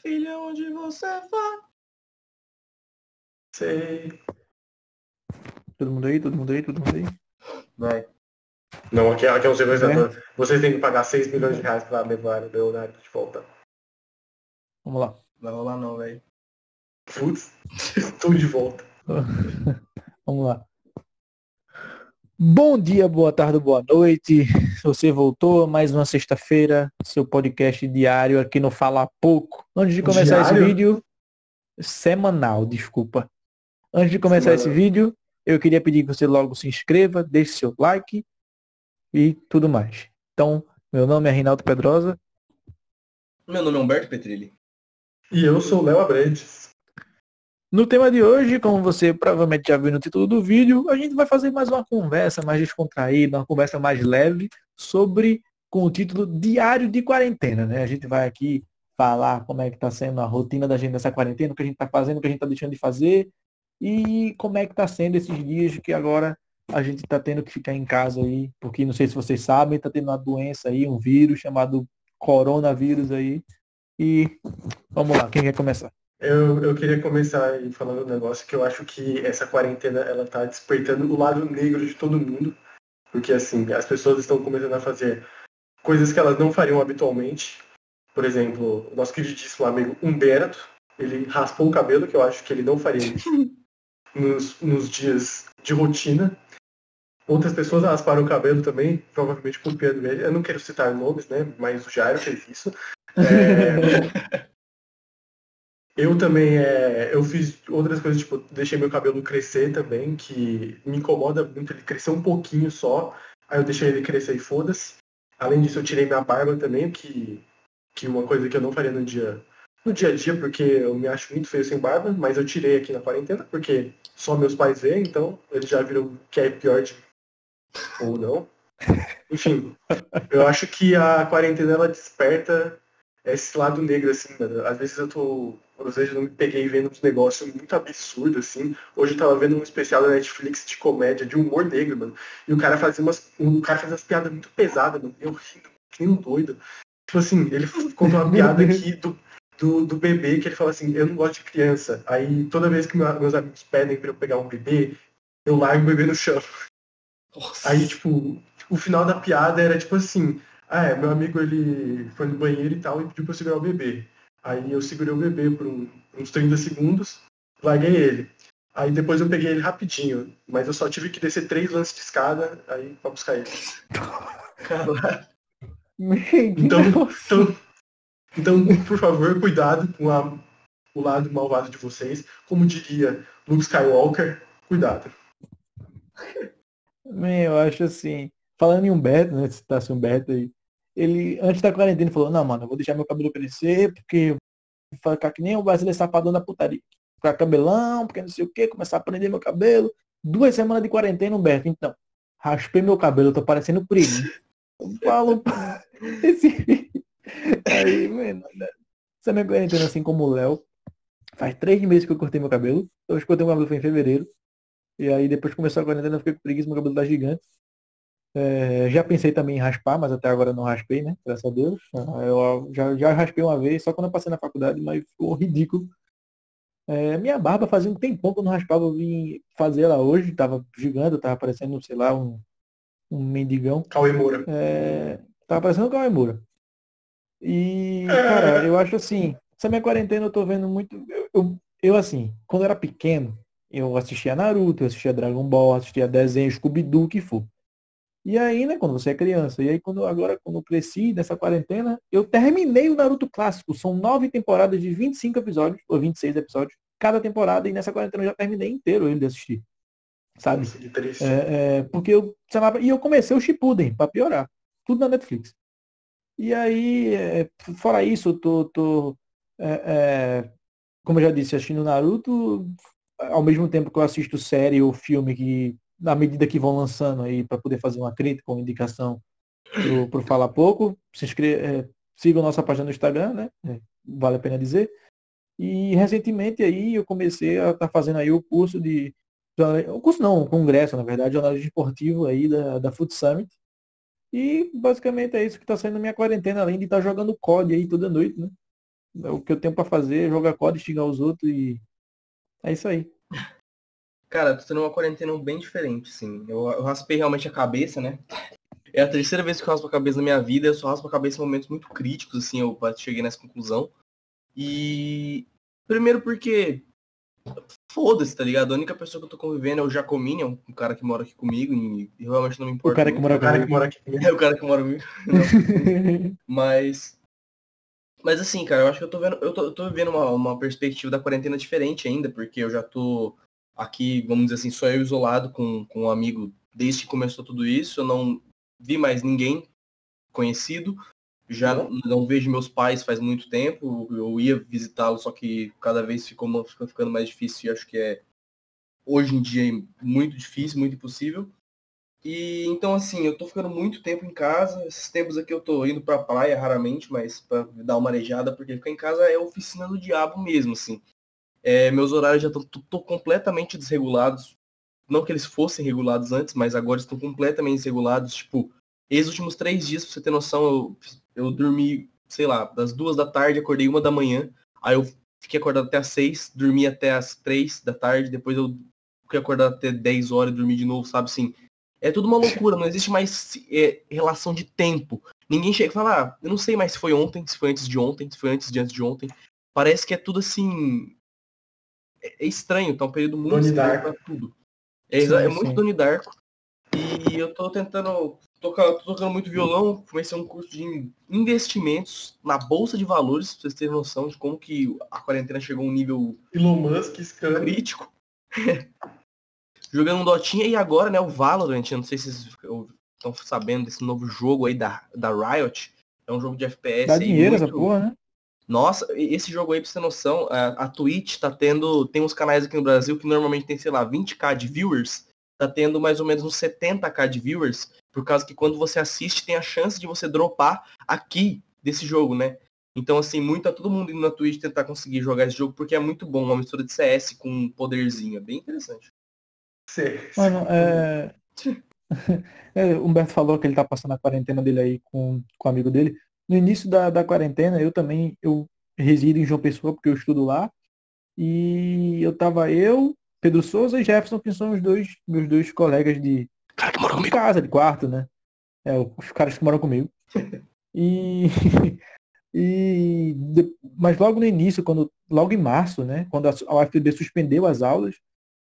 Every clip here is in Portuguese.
Filha, onde você vai? Sei. Todo mundo aí, todo mundo aí, todo mundo aí. Vai. Não, aqui, aqui é um sequestrador. Vocês têm que pagar 6 milhões de reais pra levar o Leonardo de volta. Vamos lá. Vai rolar não, velho. Putz, estou de volta. Vamos lá. Bom dia, boa tarde, boa noite. Você voltou mais uma sexta-feira, seu podcast diário aqui no Fala Pouco. Antes de começar Diário? esse vídeo, semanal, desculpa. Antes de começar esse vídeo, eu queria pedir que você logo se inscreva, deixe seu like e tudo mais. Então, meu nome é Reinaldo Pedrosa. Meu nome é Humberto Petrilli. E eu sou o Léo Abrantes. No tema de hoje, como você provavelmente já viu no título do vídeo, a gente vai fazer mais uma conversa mais descontraída, uma conversa mais leve sobre com o título Diário de Quarentena, né? A gente vai aqui falar como é que está sendo a rotina da gente nessa quarentena, o que a gente está fazendo, o que a gente está deixando de fazer e como é que está sendo esses dias que agora a gente está tendo que ficar em casa aí, porque não sei se vocês sabem, está tendo uma doença aí, um vírus chamado coronavírus aí. E vamos lá, quem quer começar? Eu, eu queria começar aí falando um negócio que eu acho que essa quarentena ela tá despertando o lado negro de todo mundo. Porque assim, as pessoas estão começando a fazer coisas que elas não fariam habitualmente. Por exemplo, o nosso queridíssimo amigo Humberto, ele raspou o cabelo, que eu acho que ele não faria nos, nos dias de rotina. Outras pessoas rasparam o cabelo também, provavelmente copiando ele. Eu não quero citar nomes, né? Mas o Jairo fez isso. É, eu também, é, eu fiz outras coisas, tipo, deixei meu cabelo crescer também, que me incomoda muito ele crescer um pouquinho só. Aí eu deixei ele crescer e foda-se. Além disso, eu tirei minha barba também, que, que uma coisa que eu não faria no dia, no dia a dia, porque eu me acho muito feio sem barba, mas eu tirei aqui na quarentena, porque só meus pais veem, então eles já viram que é pior de... ou não. Enfim, eu acho que a quarentena ela desperta esse lado negro, assim. Às vezes eu tô. Às vezes eu me peguei vendo uns negócios muito absurdos, assim. Hoje eu tava vendo um especial da Netflix de comédia, de humor negro, mano. E o cara fazia umas. O cara fazia umas piadas muito pesadas, mano. Eu rindo, que nem um doido. Tipo assim, ele contou uma piada aqui do, do, do bebê que ele fala assim, eu não gosto de criança. Aí toda vez que meu- meus amigos pedem pra eu pegar um bebê, eu largo o bebê no chão. Nossa. Aí, tipo, o final da piada era tipo assim, ah, é, meu amigo ele foi no banheiro e tal e pediu pra eu segurar o bebê. Aí eu segurei o bebê por um- uns 30 segundos, larguei ele. Aí depois eu peguei ele rapidinho, mas eu só tive que descer três lances de escada aí pra buscar ele. Caralho. Então, então, então por favor, cuidado com a- o lado malvado de vocês. Como diria Luke Skywalker, cuidado. Man, eu acho assim, falando em Humberto, né, se citasse Humberto aí, ele, antes da quarentena, falou, não, mano, eu vou deixar meu cabelo crescer, porque vou ficar que nem o brasileiro safadão da putaria. Ficar cabelão, porque não sei o que, começar a prender meu cabelo. Duas semanas de quarentena, Humberto, então. Raspei meu cabelo, tô parecendo primo. Eu falo, esse Aí, mano, né, essa minha quarentena, assim como o Léo, faz três meses que eu cortei meu cabelo. Que eu cortei meu cabelo foi em fevereiro. E aí depois começou a quarentena eu fiquei com preguiça, meu cabelo tá gigante. É, já pensei também em raspar, mas até agora não raspei, né? Graças a Deus. Ah, Eu já, já raspei uma vez, só quando eu passei na faculdade, mas ficou ridículo. É, minha barba fazia um tempão que eu não raspava, eu vim fazer ela hoje, tava gigante, tava parecendo, sei lá, um, um mendigão. Cauê Moura. É, tava parecendo o Cauê Moura. E, cara, eu acho assim, essa minha quarentena eu tô vendo muito. Eu, eu, eu, assim, quando eu era pequeno, eu assistia Naruto, eu assistia Dragon Ball, assistia desenho, Scooby-Doo, o que for. E aí, né, quando você é criança, e aí quando agora, quando eu cresci nessa quarentena, eu terminei o Naruto clássico. São nove temporadas de 25 episódios, ou 26 episódios, cada temporada, e nessa quarentena eu já terminei inteiro ele de assistir. Sabe? É, é, porque eu, sei lá, e eu comecei o Shippuden, pra piorar. Tudo na Netflix. E aí, é, fora isso, eu tô, tô é, é, como eu já disse, assistindo Naruto, ao mesmo tempo que eu assisto série ou filme que, na medida que vão lançando aí, para poder fazer uma crítica ou indicação pro, pro Fala Pouco, se inscreva, é, sigam nossa página no Instagram, né? É, vale a pena dizer. E recentemente aí eu comecei a estar fazendo aí o curso de o curso não, o congresso, na verdade, jornalismo esportivo aí da, da Foot Summit. E basicamente é isso que está sendo minha quarentena, além de estar jogando COD aí toda noite, né? O que eu tenho pra fazer é jogar COD, xingar os outros e. É isso aí. Cara, tô tendo uma quarentena bem diferente, sim. Eu, eu raspei realmente a cabeça, né? É a terceira vez que eu raspo a cabeça na minha vida. Eu só raspo a cabeça em momentos muito críticos, assim, eu cheguei nessa conclusão. E. Primeiro porque. Foda-se, tá ligado? A única pessoa que eu tô convivendo é o Jacominion, um cara que mora aqui comigo, e realmente não me importa. O cara que mora O cara que mora aqui comigo. É o cara que mora comigo. Mas. Mas assim, cara, eu acho que eu tô vendo. Eu tô, eu tô vivendo uma, uma perspectiva da quarentena diferente ainda, porque eu já tô aqui, vamos dizer assim, só eu isolado com, com um amigo desde que começou tudo isso. Eu não vi mais ninguém conhecido. Já não, vejo meus pais faz muito tempo. Eu ia visitá-los, só que cada vez ficou, ficando mais difícil e acho que é hoje em dia muito difícil, muito impossível. E então assim, eu tô ficando muito tempo em casa. Esses tempos aqui eu tô indo pra praia raramente, mas pra dar uma arejada, porque ficar em casa é oficina do diabo mesmo, assim. É, meus horários já estão completamente desregulados. Não que eles fossem regulados antes, mas agora estão completamente desregulados. Tipo, esses últimos três dias, pra você ter noção, eu, eu dormi, sei lá, das duas da tarde, acordei uma da manhã. Aí eu fiquei acordado até as seis, dormi até as três da tarde, depois eu fiquei acordado até 10 horas e dormi de novo, sabe assim? É tudo uma loucura, não existe mais é, relação de tempo. Ninguém chega e fala, ah, eu não sei mais se foi ontem, se foi antes de ontem, se foi antes de antes de ontem. Parece que é tudo assim. É, é estranho, tá um período muito Donnie estranho Darko. pra tudo. É, é Sim, muito sim. Donnie Darko. E eu tô tentando. Tocar, tô tocando muito violão, comecei um curso de investimentos na Bolsa de Valores, pra vocês terem noção de como que a quarentena chegou a um nível Elon Musk, Scan. crítico. Jogando um Dotinha e agora, né, o Valorant, eu não sei se vocês estão sabendo desse novo jogo aí da, da Riot. É um jogo de FPS. Dá aí dinheiro essa muito- porra, né? Nossa, esse jogo aí, pra você ter noção, a, a Twitch tá tendo. Tem uns canais aqui no Brasil que normalmente tem, sei lá, 20k de viewers. Tá tendo mais ou menos uns 70k de viewers. Por causa que quando você assiste, tem a chance de você dropar aqui desse jogo, né? Então, assim, muito, tá todo mundo indo na Twitch tentar conseguir jogar esse jogo, porque é muito bom, uma mistura de CS com um poderzinho. É bem interessante. Sim. Mano, é... é, Humberto falou que ele tá passando a quarentena dele aí com, com o amigo dele. No início da, da quarentena, eu também, eu resido em João Pessoa, porque eu estudo lá. E eu tava eu, Pedro Souza e Jefferson, que são os dois, meus dois colegas de, Cara que mora de casa, de quarto, né? É, os caras que moram comigo. E, e mas logo no início, quando logo em março, né, quando a, UFPB suspendeu as aulas,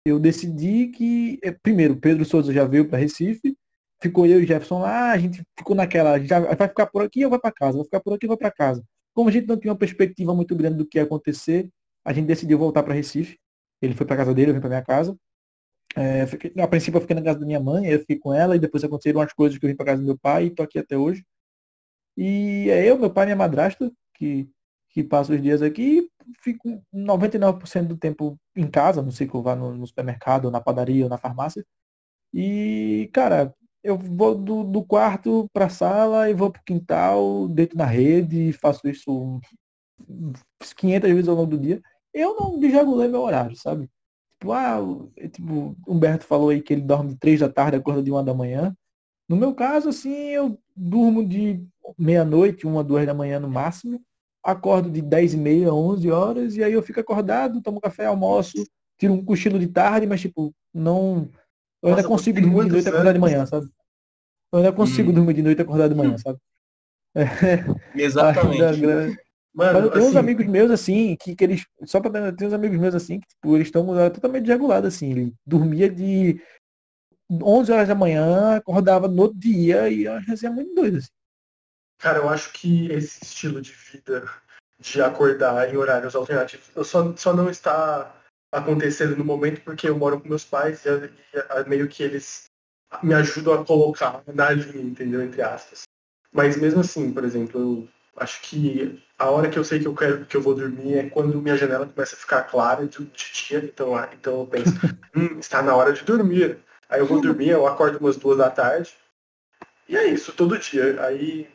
eu decidi que eh, primeiro Pedro Souza já veio para Recife, ficou eu e Jefferson lá, a gente ficou naquela, já vai ficar por aqui ou vai para casa, vai ficar por aqui ou vai para casa. Como a gente não tinha uma perspectiva muito grande do que ia acontecer, a gente decidiu voltar para Recife. Ele foi para casa dele, eu vim para minha casa. É, fiquei- a princípio eu fiquei na casa da minha mãe, eu fiquei com ela e depois aconteceram umas coisas que eu vim para casa do meu pai e tô aqui até hoje. E é eu, meu pai e minha madrasta que, que passam os dias aqui. Fico 99% do tempo em casa, não sei que eu vá no, no supermercado, ou na padaria, ou na farmácia. E, cara, eu vou do, do quarto pra sala e vou pro quintal, deito na rede, faço isso 500 vezes ao longo do dia. Eu não desregulei meu horário, sabe? Tipo, ah, o- é tipo, o Humberto falou aí que ele dorme três da tarde, acorda de uma da manhã. No meu caso, assim, eu durmo de meia-noite, uma, duas da manhã no máximo. Acordo de 10 e meia, 11 horas, e aí eu fico acordado, tomo café, almoço, tiro um cochilo de tarde, mas, tipo, não... Eu ainda Nossa, consigo tem dormir de noite e acordar de manhã, sabe? Eu ainda consigo Hum. dormir de noite e acordar de manhã, sabe? Exatamente. Ainda- Mano, mas eu tenho uns assim, amigos meus, assim, que, que eles. Só pra ter, uns amigos meus, assim, que tipo, eles estão totalmente desregulados, assim. Ele dormia de 11 horas da manhã, acordava no outro dia e eu achei muito doido, assim. Cara, eu acho que esse estilo de vida de acordar em horários alternativos só, só não está acontecendo no momento porque eu moro com meus pais e, e meio que eles me ajudam a colocar na linha, entendeu? Entre aspas. Mas mesmo assim, por exemplo, eu acho que a hora que eu sei que eu quero que eu vou dormir é quando minha janela começa a ficar clara de, de dia. Então, ah, então eu penso, hum, está na hora de dormir. Aí eu vou dormir, eu acordo umas duas da tarde. E é isso, todo dia. Aí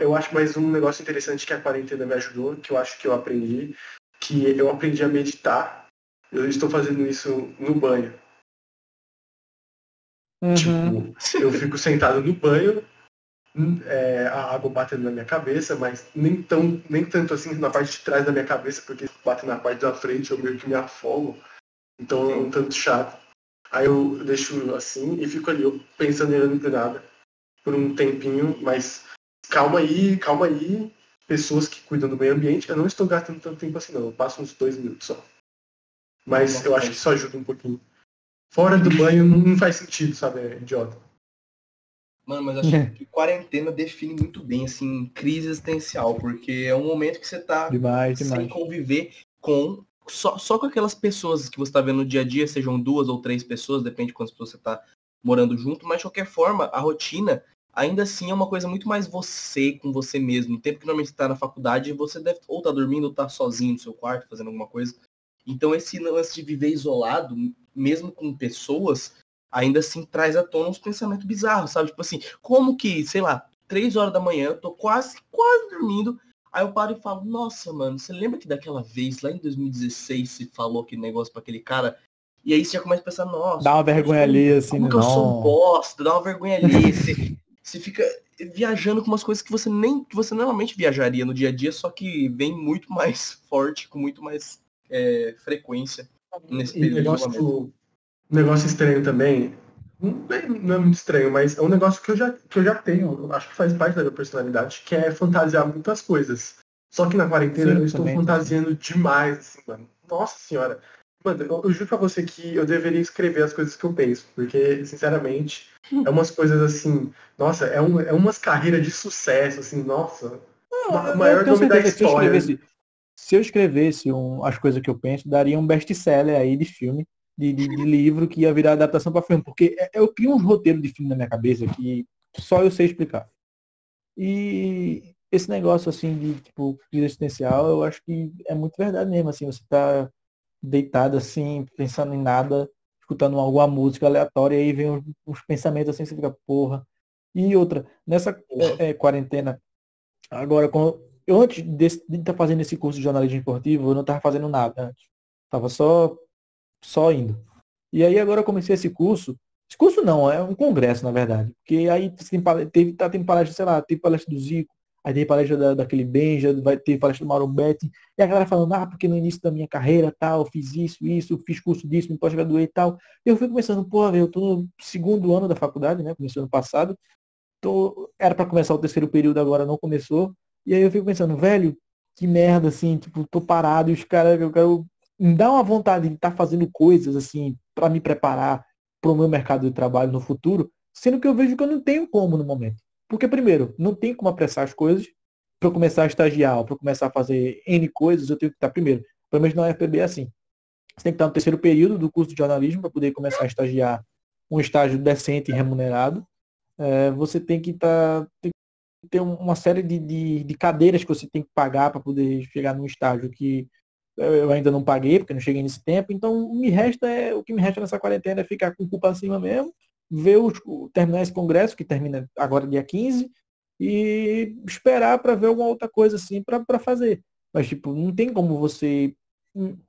eu acho mais um negócio interessante que a quarentena me ajudou, que eu acho que eu aprendi, que eu aprendi a meditar. Eu estou fazendo isso no banho. Uhum. Tipo, eu fico sentado no banho é, a água batendo na minha cabeça, mas nem, tão, nem tanto assim na parte de trás da minha cabeça, porque bate na parte da frente eu meio que me afogo. Então é um tanto chato. Aí eu deixo assim e fico ali pensando em nada por um tempinho, mas calma aí, calma aí, pessoas que cuidam do meio ambiente, eu não estou gastando tanto tempo assim não, eu passo uns dois minutos só. Mas eu acho que isso ajuda um pouquinho. Fora do banho não faz sentido, sabe? É idiota. Mano, mas acho é. que quarentena define muito bem, assim, crise existencial, porque é um momento que você tá demais, sem demais. conviver com só, só com aquelas pessoas que você tá vendo no dia a dia, sejam duas ou três pessoas, depende de quantas pessoas você tá morando junto, mas de qualquer forma, a rotina ainda assim é uma coisa muito mais você com você mesmo. No tempo que normalmente você tá na faculdade, você deve ou tá dormindo ou tá sozinho no seu quarto fazendo alguma coisa. Então esse lance de viver isolado, mesmo com pessoas, ainda assim traz à tona uns pensamentos bizarros, sabe? Tipo assim, como que, sei lá, três horas da manhã, eu tô quase, quase dormindo, aí eu paro e falo, nossa, mano, você lembra que daquela vez, lá em 2016, você falou aquele negócio pra aquele cara? E aí você já começa a pensar, nossa. Dá uma vergonha ali, assim, como que eu sou bosta, dá uma vergonha ali. você, você fica viajando com umas coisas que você nem, que você normalmente viajaria no dia a dia, só que vem muito mais forte, com muito mais é, frequência nesse período negócio, um negócio estranho também, não é muito estranho, mas é um negócio que eu já, que eu já tenho, acho que faz parte da minha personalidade, que é fantasiar muitas coisas. Só que na quarentena Sim, eu estou também. fantasiando demais, assim, mano. Nossa senhora. Mano, eu, eu, juro pra você que eu deveria escrever as coisas que eu penso, porque, sinceramente, é umas coisas assim, nossa, é, um, é umas carreiras de sucesso, assim, nossa. Não, maior nome da história. Se eu escrevesse um, as coisas que eu penso, daria um best-seller aí de filme, de, de, de, livro que ia virar adaptação para filme. Porque é, eu crio um roteiro de filme na minha cabeça que só eu sei explicar. E esse negócio assim de tipo crise existencial, eu acho que é muito verdade mesmo. Assim, você tá deitado assim, pensando em nada, escutando alguma música aleatória, e aí vem uns, uns pensamentos assim, você fica, porra. E outra, nessa é, é, quarentena, agora, quando, eu antes de estar tá fazendo esse curso de jornalismo esportivo, eu não estava fazendo nada antes. Tava só, só indo. E aí agora eu comecei esse curso. Esse curso não, é um congresso, na verdade. Porque aí tem, teve, tá tendo palestra, sei lá, tem palestra do Zico, aí tem palestra da, daquele Benja, vai ter palestra do Mauro Betti, e a galera falando, ah, porque no início da minha carreira, tal, fiz isso, isso, fiz curso disso, me pós-graduei e tal. E eu fui começando, pô, eu tô no segundo ano da faculdade, né? Comecei ano passado. Tô, era para começar o terceiro período, agora não começou. E aí eu fico pensando, velho, que merda, assim, tipo, tô parado e os caras, eu quero me dá uma vontade de estar tá fazendo coisas, assim, para me preparar para o meu mercado de trabalho no futuro, sendo que eu vejo que eu não tenho como no momento. Porque, primeiro, não tem como apressar as coisas. Para começar a estagiar, para começar a fazer N coisas, eu tenho que estar primeiro. Pelo menos na UFPB é assim. Você tem que estar no terceiro período do curso de jornalismo para poder começar a estagiar um estágio decente e remunerado. É, você tem que estar, tem ter uma série de, de, de cadeiras que você tem que pagar para poder chegar num estágio que eu ainda não paguei, porque não cheguei nesse tempo. Então, me resta é, o que me resta nessa quarentena é ficar com culpa acima mesmo, ver os, terminar esse congresso, que termina agora dia 15, e esperar para ver alguma outra coisa assim para fazer. Mas, tipo, não tem como você.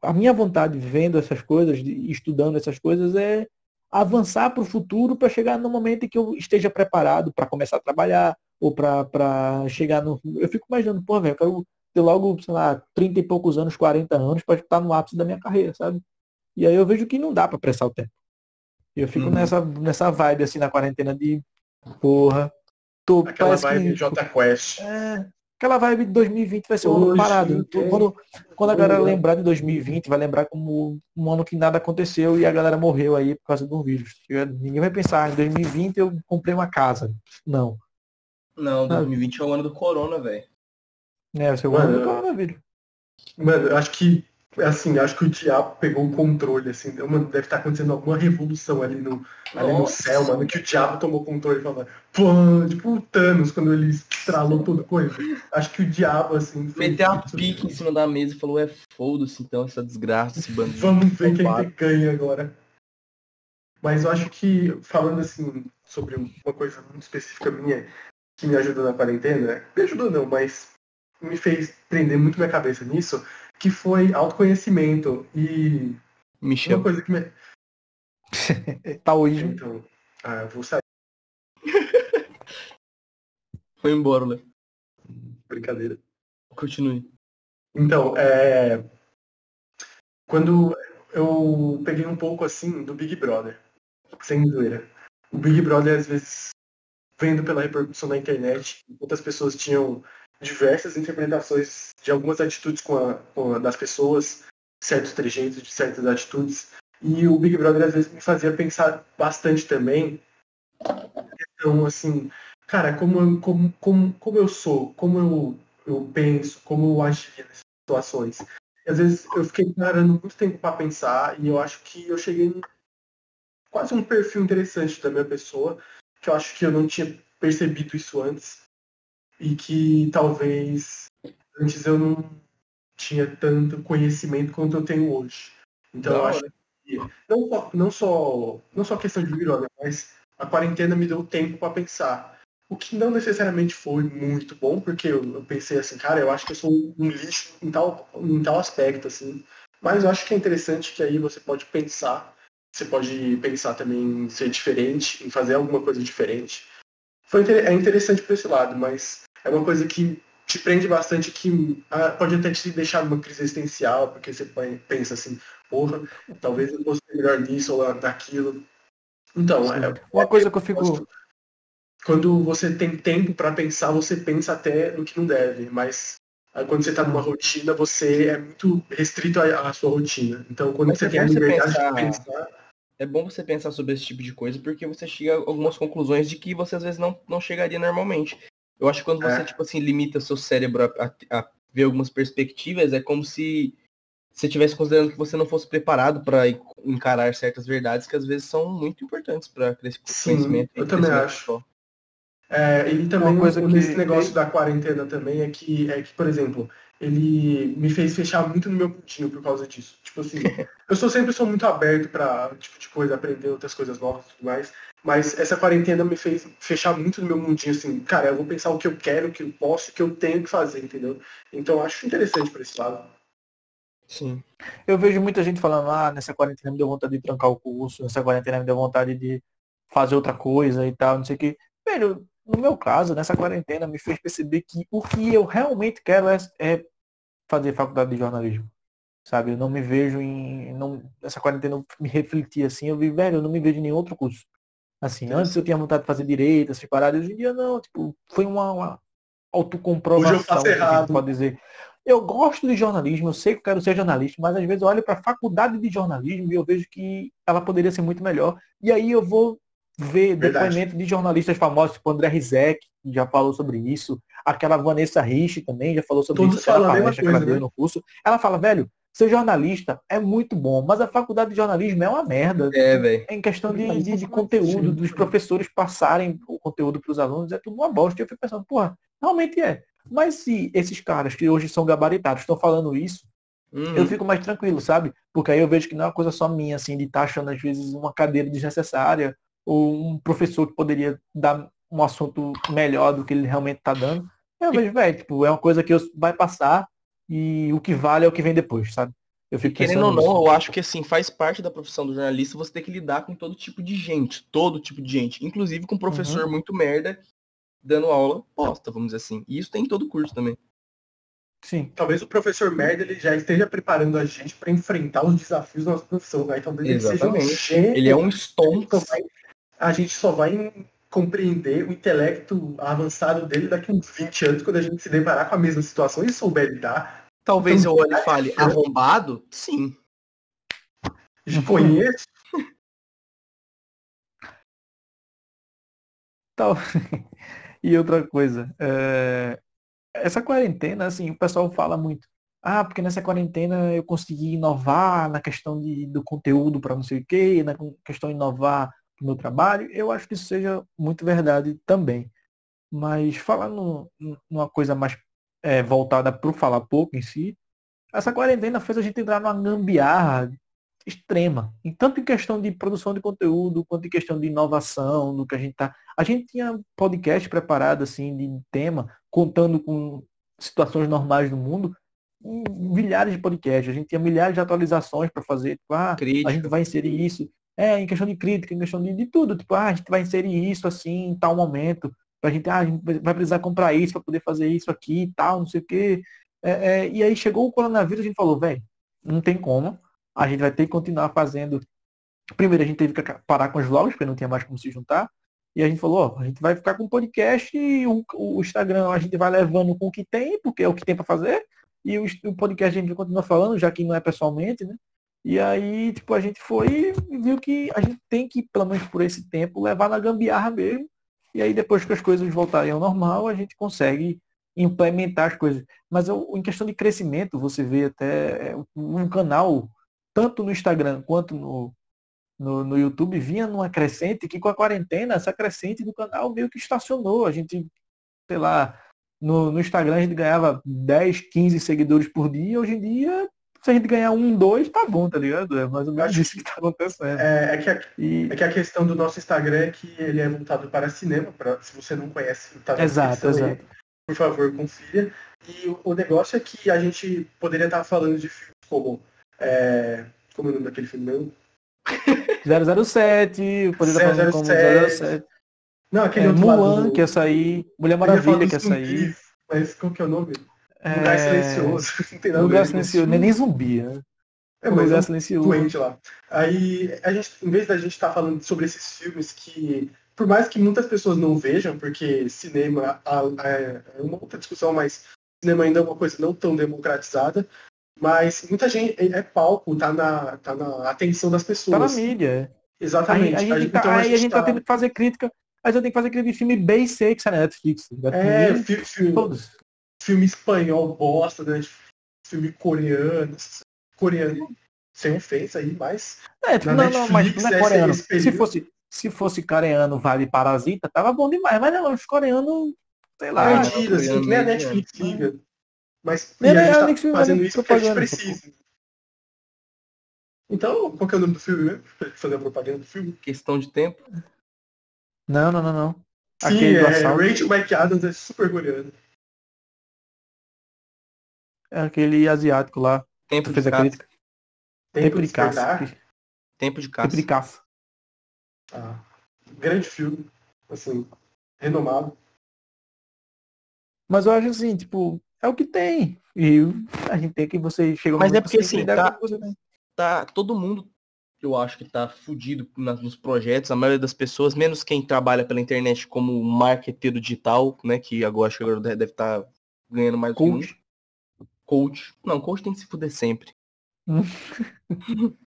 A minha vontade vendo essas coisas, estudando essas coisas, é avançar para o futuro para chegar no momento em que eu esteja preparado para começar a trabalhar, ou para chegar no. Eu fico imaginando, pô, velho, eu quero ter logo, sei lá, 30 e poucos anos, 40 anos, para estar no ápice da minha carreira, sabe? E aí eu vejo que não dá para pressar o tempo. Eu fico uhum. nessa, nessa vibe, assim, na quarentena de porra. Tô, aquela vibe que, J Quest. É, aquela vibe de 2020 vai ser um ano parado. Quando, quando a galera lembrar de 2020, vai lembrar como um ano que nada aconteceu e a galera morreu aí por causa de um vírus. Ninguém vai pensar, em 2020 eu comprei uma casa. Não. Não, 2020 é o ano do corona, velho. É, vai ser o ano do coronavírus. Mano, eu acho que assim, acho que o diabo pegou o controle, assim, mano, deve estar acontecendo alguma revolução ali no, ali no céu, mano, que o diabo tomou o controle e falou, pô, tipo o Thanos, quando ele estralou toda coisa. Acho que o diabo, assim. Meteu a pique em cima da mesa e falou, é foda-se então essa desgraça, esse bandido. Vamos ver quem que ganha agora. Mas eu acho que, falando assim, sobre uma coisa muito específica minha, que me ajudou na quarentena, me ajudou não, mas me fez prender muito minha cabeça nisso, que foi autoconhecimento e Michel. uma coisa que me... Taoísmo. Então, ah, eu vou sair. Foi embora, Léo. Brincadeira. Continue. Então, é... quando eu peguei um pouco assim do Big Brother, sem zoeira. O Big Brother, às vezes, vendo pela repercussão na internet, muitas pessoas tinham diversas interpretações de algumas atitudes com a, com a, das pessoas, certos trejeitos de certas atitudes. E o Big Brother às vezes me fazia pensar bastante também. Então, assim, cara, como, como, como, como eu sou, como eu, eu penso, como eu agia nessas situações. E, às vezes eu fiquei parando muito tempo para pensar e eu acho que eu cheguei em quase um perfil interessante da minha pessoa, que eu acho que eu não tinha percebido isso antes e que talvez antes eu não tinha tanto conhecimento quanto eu tenho hoje. Então não, eu acho que não só, não só, não só questão de virose, mas a quarentena me deu tempo para pensar. O que não necessariamente foi muito bom, porque eu, eu, pensei assim, cara, eu acho que eu sou um lixo em tal, em tal aspecto, assim. Mas eu acho que é interessante que aí você pode pensar, você pode pensar também em ser diferente, em fazer alguma coisa diferente. Foi, é interessante por esse lado, mas é uma coisa que te prende bastante, que ah, pode até te deixar numa crise existencial, porque você pensa assim, porra, talvez eu fosse melhor nisso ou naquilo. Então, é, uma coisa que eu fico. Quando você tem tempo para pensar, você pensa até no que não deve, mas ah, quando você está numa rotina, você é muito restrito à, à sua rotina. Então, quando mas você tem a liberdade pensar... de pensar. É bom você pensar sobre esse tipo de coisa, porque você chega a algumas conclusões de que você às vezes não, não chegaria normalmente. Eu acho que quando você, é. tipo assim, limita seu cérebro a, a, a, ver algumas perspectivas, é como se você estivesse considerando que você não fosse preparado para encarar certas verdades que às vezes são muito importantes para crescer conhecimento. Eu também acho. É, e também Uma coisa que... esse negócio da quarentena também é que, é que, por exemplo, ele me fez fechar muito no meu pontinho por causa disso. Tipo assim, eu sou sempre sou muito aberto para tipo de coisa, aprender outras coisas novas e tudo mais. Mas essa quarentena me fez fechar muito no meu mundinho, assim, cara, eu vou pensar o que eu quero, o que eu posso, o que eu tenho que fazer, entendeu? Então acho interessante por esse lado. Sim. Eu vejo muita gente falando, ah, nessa quarentena me deu vontade de trancar o curso, nessa quarentena me deu vontade de fazer outra coisa e tal, não sei o que. Velho, no meu caso, nessa quarentena me fez perceber que o que eu realmente quero é, é fazer faculdade de jornalismo. Sabe, eu não me vejo em. Não, essa quarentena eu me refleti assim, eu vi, velho, eu não me vejo em nenhum outro curso. Assim, antes eu tinha vontade de fazer direito, essas paradas, hoje em dia não, tipo, foi uma, uma autocomprovação, hoje eu faço errado. pode dizer. Eu gosto de jornalismo, eu sei que eu quero ser jornalista, mas às vezes eu olho para a faculdade de jornalismo e eu vejo que ela poderia ser muito melhor. E aí eu vou ver Verdade. depoimento de jornalistas famosos, tipo André Rizek, que já falou sobre isso. Aquela Vanessa Rich também já falou sobre Todos isso. Aquela palestra coisa, que ela deu né? no curso. Ela fala, velho, Ser jornalista é muito bom, mas a faculdade de jornalismo é uma merda. É, velho. Em questão de, de, de, conteúdo, dos professores passarem o conteúdo para os alunos, é tudo uma bosta. E eu fico pensando, porra, realmente é. Mas se esses caras que hoje são gabaritados estão falando isso, uhum. eu fico mais tranquilo, sabe? Porque aí eu vejo que não é uma coisa só minha, assim, de estar tá achando às vezes uma cadeira desnecessária, ou um professor que poderia dar um assunto melhor do que ele realmente está dando. Eu vejo, velho, tipo, é uma coisa que eu, vai passar, e o que vale é o que vem depois, sabe? Eu fico Querendo ou não, nisso. eu acho que assim, faz parte da profissão do jornalista você ter que lidar com todo tipo de gente, todo tipo de gente, inclusive com um professor uhum. muito merda dando aula posta, vamos dizer assim. E isso tem em todo curso também. Sim. Talvez o professor merda ele já esteja preparando a gente para enfrentar os desafios da nossa profissão, né? Talvez Exatamente. ele seja um gênio, Ele é um stonks. A gente só vai compreender o intelecto avançado dele daqui uns 20 anos, quando a gente se deparar com a mesma situação e souber lidar. Talvez então, eu olhe e fale, arrombado? Sim. Conheço. Tal. e outra coisa, é... essa quarentena, assim, o pessoal fala muito. Ah, porque nessa quarentena eu consegui inovar na questão de, do conteúdo para não sei o quê, na questão de inovar no meu trabalho, eu acho que isso seja muito verdade também. Mas falando numa coisa mais é, voltada para o falar pouco em si, essa quarentena fez a gente entrar numa gambiarra extrema, em tanto em questão de produção de conteúdo, quanto em questão de inovação, do que a gente tá. A gente tinha podcast preparado assim de tema, contando com situações normais do mundo, milhares de podcasts, a gente tinha milhares de atualizações para fazer, tipo, ah, a gente vai inserir isso, é, em questão de crítica, em questão de, de tudo. Tipo, ah, a gente vai inserir isso assim em tal momento Pra gente, ah, a gente vai precisar comprar isso para poder fazer isso aqui e tal, não sei o quê. É, é, e aí chegou o coronavírus, a gente falou, velho, não tem como. A gente vai ter que continuar fazendo. Primeiro a gente teve que parar com os vlogs, porque não tinha mais como se juntar. E a gente falou, ó, a gente vai ficar com o podcast e o, o Instagram a gente vai levando com o que tem, porque é o que tem para fazer. E o, o podcast a gente continua falando, já que não é pessoalmente, né? E aí, tipo, a gente foi e viu que a gente tem que, pelo menos por esse tempo, levar na gambiarra mesmo. E aí, depois que as coisas voltarem ao normal, a gente consegue implementar as coisas. Mas eu, em questão de crescimento, você vê até é, um canal, tanto no Instagram quanto no, no, no YouTube, vinha numa crescente que com a quarentena, essa crescente do canal meio que estacionou. A gente, sei lá, no, no Instagram a gente ganhava 10, 15 seguidores por dia. Hoje em dia se a gente ganhar um, dois, tá bom, tá ligado? É mais ou menos isso que tá acontecendo. É, é, que a, e... é que a questão do nosso Instagram é que ele é voltado para cinema, pra, se você não conhece, tá Exato, exato. Aí, por favor, confia. E o, o, negócio é que a gente poderia estar falando de filmes como. É, como é o nome daquele filme mesmo? 007, poderia estar falando como 007. Não, aquele é, outro Mulan, lado, que ia sair. Mulher Maravilha, que ia sair. Mas qual que é o nome? Lugar silencioso. Não tem nada lugar silencioso, nem, nem zumbi, né? É, mas lugar é silencioso. Doente lá. Aí, a gente, em vez da gente estar tá falando sobre esses filmes que, por mais que muitas pessoas não vejam, porque cinema é uma outra discussão, mas cinema ainda é uma coisa não tão democratizada, mas muita gente é, é palco, tá na, tá na atenção das pessoas. Tá na mídia. É. Exatamente. Aí, a gente, tá, então, aí a gente tá... tá tendo que fazer crítica. Aí eu tenho que fazer crítica de filme B e C que sai na Netflix. Tá é, filme, todos filme espanhol bosta, né? Filme coreano, coreano, sem ofensa aí, mas. É, tipo, não, Netflix, não, mas não é coreano. Se fosse, se fosse coreano, vale Parasita, tava bom demais, mas não, os coreanos, sei lá. É mentira, assim, nem a Netflix liga. Mas nem a, a gente tá fazendo isso porque a gente precisa. Então, qual que é o nome do filme mesmo? Fazer a propaganda do filme? Questão de tempo? Não, não, não, não. Sim, Aquele é, Rachel McAdams é super coreano. É aquele asiático lá. Tempo de caça. Tempo, Tempo de, caça. Tempo de caça. Tempo de caça. Ah, grande filme. Assim, renomado. Mas eu acho assim, tipo, é o que tem. E a gente tem que você chega Mas é porque assim, tá, tá, todo mundo, eu acho que tá fudido nos projetos, a maioria das pessoas, menos quem trabalha pela internet como marqueteiro digital, né, que agora acho que agora deve estar tá ganhando mais Coach. Coach. Não, coach tem que se fuder sempre.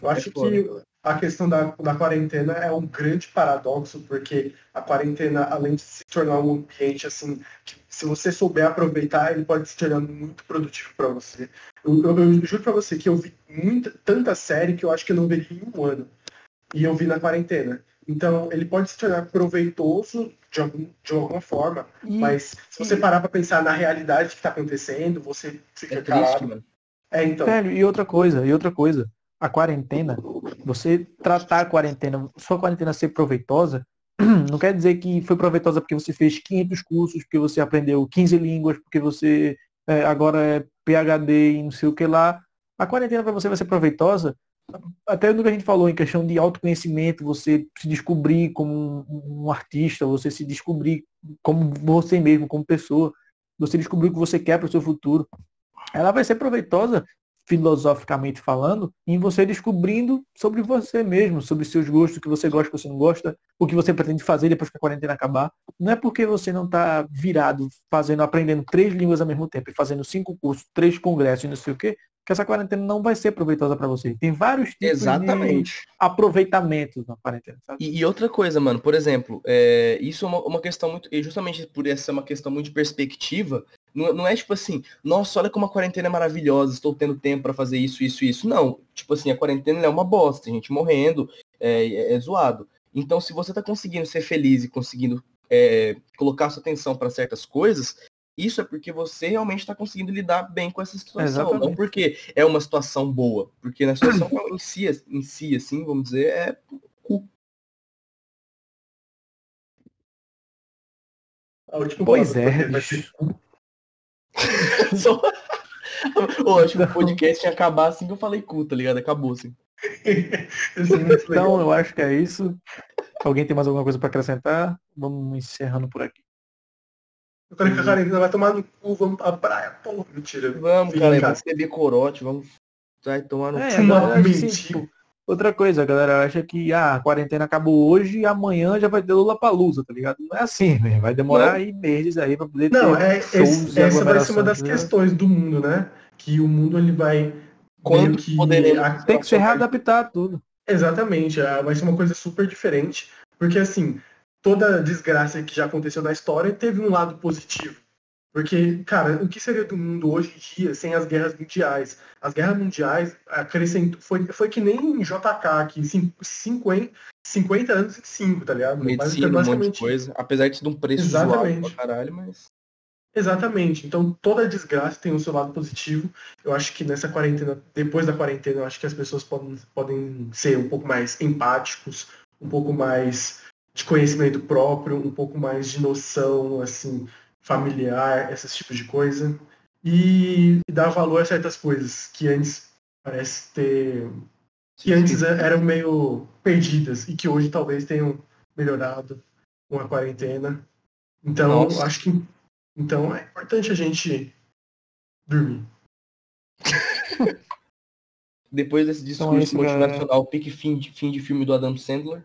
Eu acho é que a questão da, da quarentena é um grande paradoxo, porque a quarentena, além de se tornar um ambiente assim, que se você souber aproveitar, ele pode se tornar muito produtivo para você. Eu, eu, eu juro para você que eu vi muita, tanta série que eu acho que eu não veria em um ano. E eu vi na quarentena. Então, ele pode se tornar proveitoso de, algum, de alguma forma, e, mas se você e... parar para pensar na realidade que está acontecendo, você fica é calado. Triste, é, então. Velho, e outra coisa, e outra coisa, a quarentena, você tratar a quarentena, sua quarentena ser proveitosa, não quer dizer que foi proveitosa porque você fez 500 cursos, porque você aprendeu 15 línguas, porque você é, agora é PhD e não sei o que lá. A quarentena para você vai ser proveitosa até no que a gente falou em questão de autoconhecimento, você se descobrir como um, artista, você se descobrir como você mesmo, como pessoa, você descobrir o que você quer para o seu futuro, ela vai ser proveitosa, filosoficamente falando, em você descobrindo sobre você mesmo, sobre seus gostos, o que você gosta, o que você não gosta, o que você pretende fazer depois que a quarentena acabar. Não é porque você não está virado, fazendo, aprendendo três línguas ao mesmo tempo, e fazendo cinco cursos, três congressos e não sei o quê, que essa quarentena não vai ser proveitosa para você. Tem vários tipos Exatamente. de aproveitamentos na quarentena. E, e, outra coisa, mano, por exemplo, é, isso é uma, uma, questão muito. E justamente por essa ser uma questão muito de perspectiva, não, não, é tipo assim, nossa, olha como a quarentena é maravilhosa, estou tendo tempo para fazer isso, isso, isso. Não. Tipo assim, a quarentena é uma bosta, tem gente morrendo, é, é, é zoado. Então, se você tá conseguindo ser feliz e conseguindo é, colocar sua atenção para certas coisas, isso é porque você realmente está conseguindo lidar bem com essa situação. Exatamente. Não porque é uma situação boa. Porque na situação em si, em si, assim, vamos dizer, é cu. Pois é. Só... Ô, acho que o podcast ia acabar assim que eu falei cu, tá ligado? Acabou, assim. então, eu acho que é isso. Alguém tem mais alguma coisa para acrescentar? Vamos encerrando por aqui. Eu quero que a quarentena vai tomar no cu, vamos pra praia, porra. Mentira. Vamos, Fica cara, vamos beber corote, vamos. Vai tomar no É, cu. assim, mentira. tipo, outra coisa, a galera acha que ah, a quarentena acabou hoje e amanhã já vai ter Lula Palusa, tá ligado? Não é assim, velho. Vai demorar Não. aí meses aí pra poder Não, ter é, shows esse- essa vai ser uma das né? questões do mundo, né? Que o mundo ele vai Quando que poderemos- Tem que se readaptar tudo. Exatamente, ah, vai ser uma coisa super diferente, porque assim, toda desgraça que já aconteceu na história teve um lado positivo. Porque, cara, o que seria do mundo hoje em dia sem as guerras mundiais? As guerras mundiais acrescentou, foi, foi que nem em JK cin- 50, 50 anos em 5, tá ligado? Medicina, um monte de coisa. Apesar de ser um preço Exatamente. pra caralho, mas. Exatamente. Então toda desgraça tem o seu lado positivo. Eu acho que nessa quarentena, depois da quarentena, eu acho que as pessoas podem, podem ser um pouco mais empáticos, um pouco mais de conhecimento próprio, um pouco mais de noção, assim, familiar, esses tipos de coisa. E, e dar valor a certas coisas que antes parece ter. que antes eram meio perdidas e que hoje talvez tenham melhorado com a quarentena. Então, Nossa. acho que então é importante a gente dormir. Depois desse Então é discurso isso, galera. motivacional, pique fim de, fim de filme do Adam Sandler.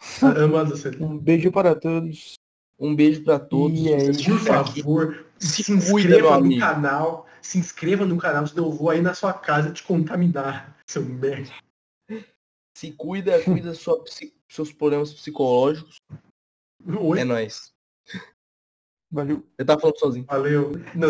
Você. Um beijo para todos. Um beijo pra todos. E é Vocês isso. Por favor, Se se, inscreva no amigo. canal. Se inscreva no canal, senão eu vou aí na sua casa te contaminar, seu merda. Se cuida, cuida dos sua seus problemas psicológicos. Oi, É nóis. Valeu. Eu tava falando sozinho. valeu. Não.